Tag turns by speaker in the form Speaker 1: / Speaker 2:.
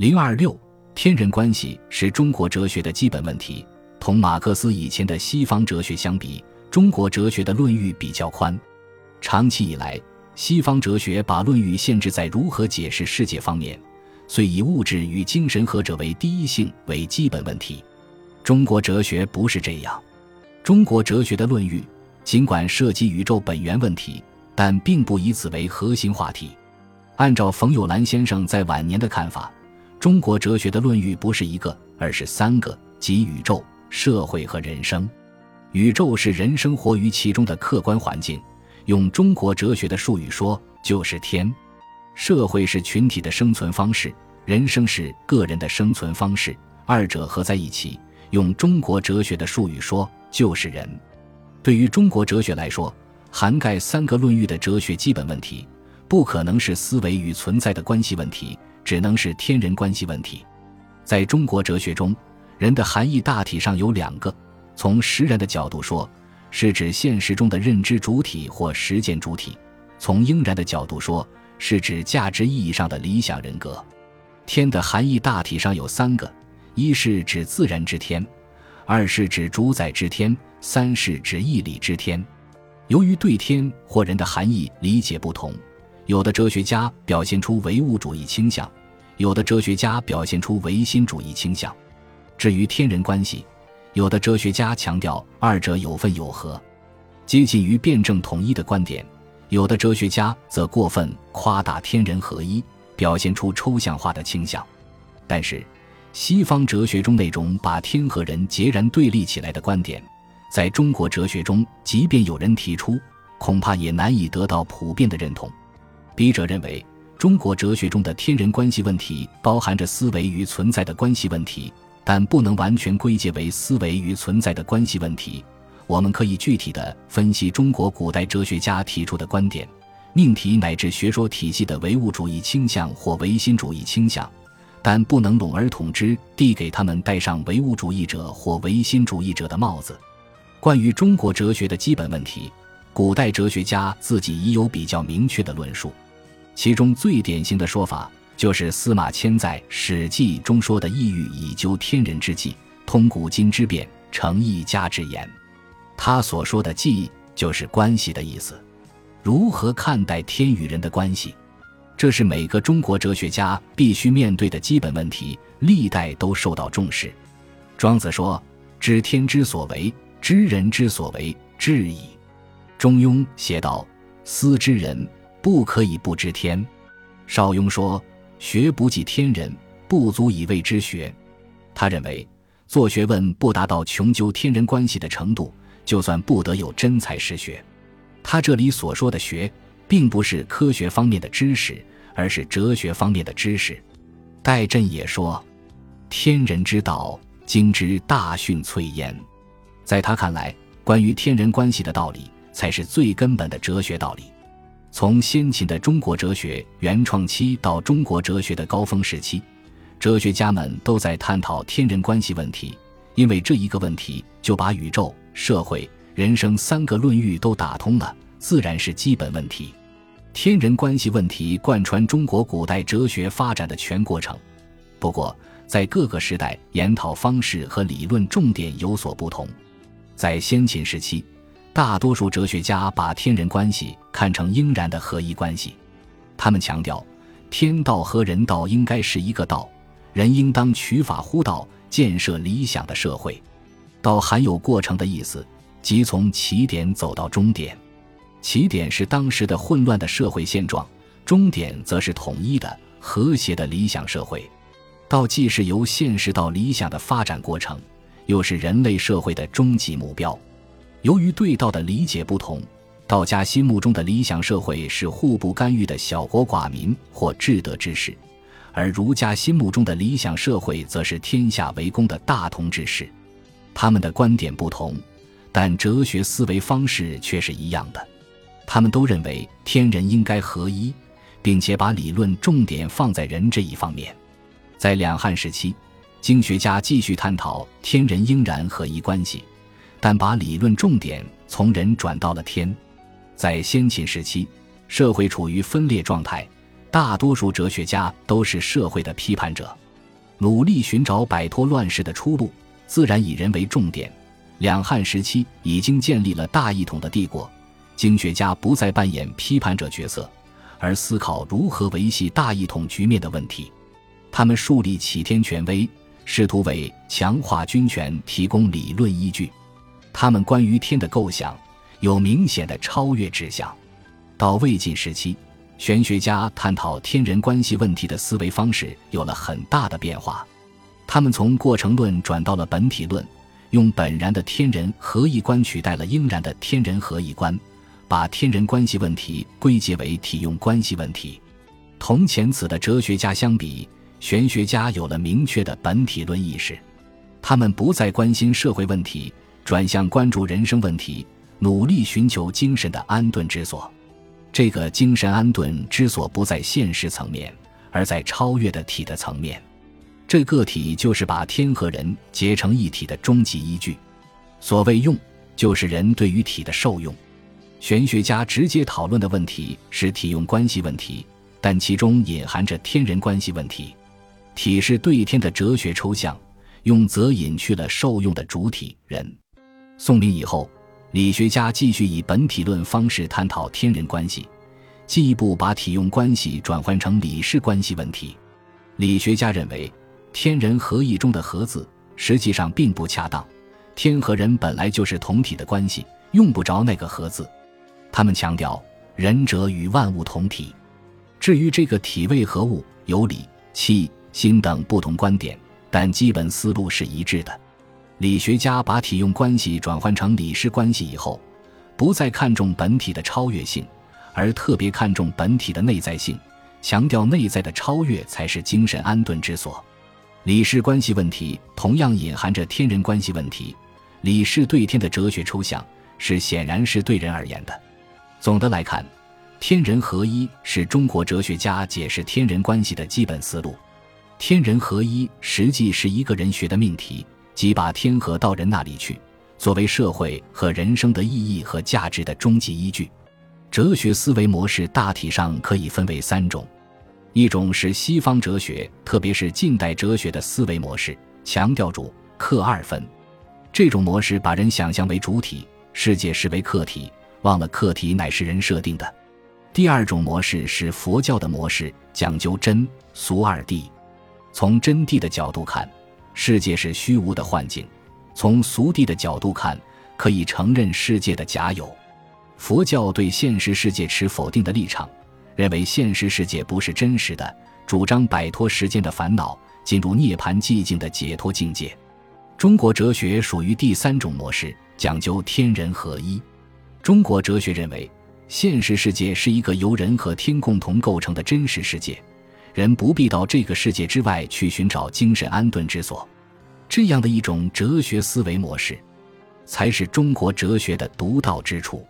Speaker 1: 零二六，天人关系是中国哲学的基本问题。同马克思以前的西方哲学相比，中国哲学的论域比较宽。长期以来，西方哲学把论域限制在如何解释世界方面，遂以物质与精神何者为第一性为基本问题。中国哲学不是这样。中国哲学的论域尽管涉及宇宙本源问题，但并不以此为核心话题。按照冯友兰先生在晚年的看法，中国哲学的论域不是一个，而是三个，即宇宙。社会和人生，宇宙是人生活于其中的客观环境，用中国哲学的术语说，就是天；社会是群体的生存方式，人生是个人的生存方式，二者合在一起，用中国哲学的术语说，就是人。对于中国哲学来说，涵盖三个论域的哲学基本问题，不可能是思维与存在的关系问题，只能是天人关系问题。在中国哲学中。人的含义大体上有两个：从实然的角度说，是指现实中的认知主体或实践主体；从应然的角度说，是指价值意义上的理想人格。天的含义大体上有三个：一是指自然之天，二是指主宰之天，三是指义理之天。由于对天或人的含义理解不同，有的哲学家表现出唯物主义倾向，有的哲学家表现出唯心主义倾向。至于天人关系，有的哲学家强调二者有分有合，接近于辩证统一的观点；有的哲学家则过分夸大天人合一，表现出抽象化的倾向。但是，西方哲学中那种把天和人截然对立起来的观点，在中国哲学中，即便有人提出，恐怕也难以得到普遍的认同。笔者认为，中国哲学中的天人关系问题包含着思维与存在的关系问题。但不能完全归结为思维与存在的关系问题。我们可以具体的分析中国古代哲学家提出的观点、命题乃至学说体系的唯物主义倾向或唯心主义倾向，但不能笼而统之，递给他们戴上唯物主义者或唯心主义者的帽子。关于中国哲学的基本问题，古代哲学家自己已有比较明确的论述，其中最典型的说法。就是司马迁在《史记》中说的“意欲以究天人之际，通古今之变，成一家之言”。他所说的“计”就是关系的意思。如何看待天与人的关系，这是每个中国哲学家必须面对的基本问题，历代都受到重视。庄子说：“知天之所为，知人之所为，至矣。”中庸写道：“思之人，不可以不知天。”邵雍说。学不济天人，不足以谓之学。他认为，做学问不达到穷究天人关系的程度，就算不得有真才实学。他这里所说的学，并不是科学方面的知识，而是哲学方面的知识。戴震也说：“天人之道，经之大训粹焉。”在他看来，关于天人关系的道理，才是最根本的哲学道理。从先秦的中国哲学原创期到中国哲学的高峰时期，哲学家们都在探讨天人关系问题，因为这一个问题就把宇宙、社会、人生三个论域都打通了，自然是基本问题。天人关系问题贯穿中国古代哲学发展的全过程，不过在各个时代研讨方式和理论重点有所不同。在先秦时期。大多数哲学家把天人关系看成应然的合一关系，他们强调，天道和人道应该是一个道，人应当取法乎道，建设理想的社会。道含有过程的意思，即从起点走到终点。起点是当时的混乱的社会现状，终点则是统一的、和谐的理想社会。道既是由现实到理想的发展过程，又是人类社会的终极目标。由于对道的理解不同，道家心目中的理想社会是互不干预的小国寡民或至德之士，而儒家心目中的理想社会则是天下为公的大同之士。他们的观点不同，但哲学思维方式却是一样的。他们都认为天人应该合一，并且把理论重点放在人这一方面。在两汉时期，经学家继续探讨天人应然合一关系。但把理论重点从人转到了天，在先秦时期，社会处于分裂状态，大多数哲学家都是社会的批判者，努力寻找摆脱乱世的出路，自然以人为重点。两汉时期已经建立了大一统的帝国，经学家不再扮演批判者角色，而思考如何维系大一统局面的问题。他们树立起天权威，试图为强化军权提供理论依据。他们关于天的构想有明显的超越指向。到魏晋时期，玄学家探讨天人关系问题的思维方式有了很大的变化，他们从过程论转到了本体论。用本然的天人合一观取代了应然的天人合一观，把天人关系问题归结为体用关系问题。同前此的哲学家相比，玄学家有了明确的本体论意识，他们不再关心社会问题，转向关注人生问题，努力寻求精神的安顿之所。这个精神安顿之所不在现实层面，而在超越的体的层面。这个体就是把天和人结成一体的终极依据。所谓用，就是人对于体的受用。玄学家直接讨论的问题是体用关系问题，但其中隐含着天人关系问题。体是对天的哲学抽象，用则隐去了受用的主体人。宋明以后，理学家继续以本体论方式探讨天人关系，进一步把体用关系转换成理事关系问题。理学家认为。天人合一中的“合”字实际上并不恰当，天和人本来就是同体的关系，用不着那个“合”字。他们强调仁者与万物同体。至于这个体位何物，有理、气、心等不同观点，但基本思路是一致的。理学家把体用关系转换成理事关系以后，不再看重本体的超越性，而特别看重本体的内在性，强调内在的超越才是精神安顿之所。理事关系问题同样隐含着天人关系问题。理事对天的哲学抽象是显然是对人而言的。总的来看，天人合一是中国哲学家解释天人关系的基本思路。天人合一实际是一个人学的命题，即把天和到人那里去，作为社会和人生的意义和价值的终极依据。哲学思维模式大体上可以分为三种。一种是西方哲学，特别是近代哲学的思维模式，强调主客二分。这种模式把人想象为主体，世界视为客体，忘了客体乃是人设定的。第二种模式是佛教的模式，讲究真俗二谛。从真谛的角度看，世界是虚无的幻境；从俗谛的角度看，可以承认世界的假有。佛教对现实世界持否定的立场。认为现实世界不是真实的，主张摆脱时间的烦恼，进入涅槃寂静的解脱境界。中国哲学属于第三种模式，讲究天人合一。中国哲学认为，现实世界是一个由人和天共同构成的真实世界，人不必到这个世界之外去寻找精神安顿之所。这样的一种哲学思维模式，才是中国哲学的独到之处。